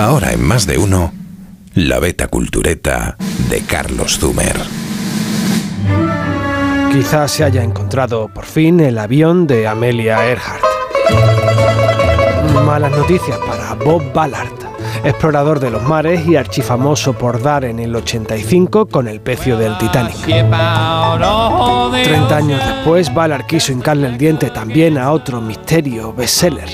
Ahora en más de uno, la beta cultureta de Carlos Zumer. Quizás se haya encontrado por fin el avión de Amelia Earhart. Malas noticias para Bob Ballard, explorador de los mares y archifamoso por dar en el 85 con el pecio del Titanic. 30 años después, Ballard quiso hincarle el diente también a otro misterio bestseller,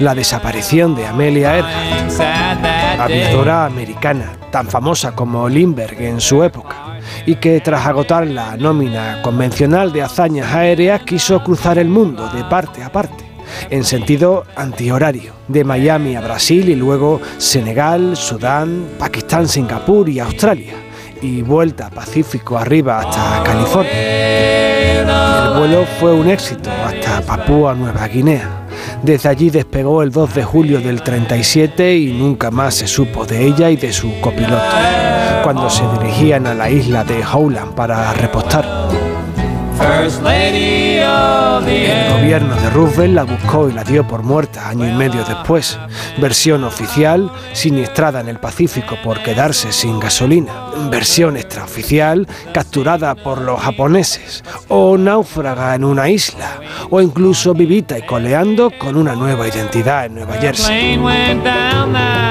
la desaparición de Amelia Earhart, aviadora americana, tan famosa como Lindbergh en su época, y que tras agotar la nómina convencional de hazañas aéreas quiso cruzar el mundo de parte a parte en sentido antihorario, de Miami a Brasil y luego Senegal, Sudán, Pakistán, Singapur y Australia, y vuelta Pacífico arriba hasta California. El vuelo fue un éxito hasta Papúa Nueva Guinea. Desde allí despegó el 2 de julio del 37 y nunca más se supo de ella y de su copiloto, cuando se dirigían a la isla de Howland para repostar. El gobierno de Roosevelt la buscó y la dio por muerta año y medio después. Versión oficial, siniestrada en el Pacífico por quedarse sin gasolina. Versión extraoficial, capturada por los japoneses. O náufraga en una isla. O incluso vivita y coleando con una nueva identidad en Nueva Jersey.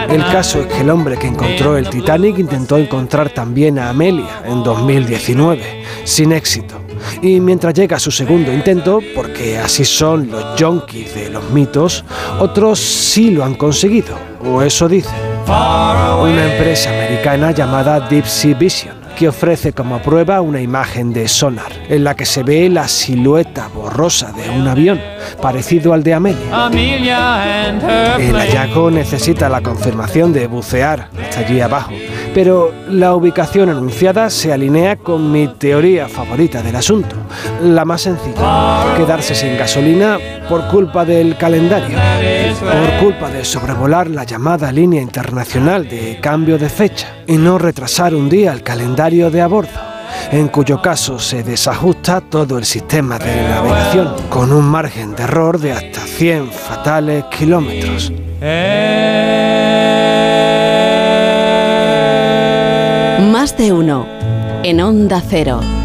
El caso es que el hombre que encontró el Titanic intentó encontrar también a Amelia en 2019, sin éxito. Y mientras llega su segundo intento, porque así son los junkies de los mitos, otros sí lo han conseguido, o eso dicen. Una empresa americana llamada Deep Sea Vision que ofrece como prueba una imagen de sonar, en la que se ve la silueta borrosa de un avión, parecido al de Amelia. El hallazgo necesita la confirmación de bucear hasta allí abajo, pero la ubicación anunciada se alinea con mi teoría favorita del asunto, la más sencilla, quedarse sin gasolina por culpa del calendario, por culpa de sobrevolar la llamada línea internacional de cambio de fecha y no retrasar un día el calendario de a bordo en cuyo caso se desajusta todo el sistema de navegación, con un margen de error de hasta 100 fatales kilómetros. Más de uno en Onda Cero.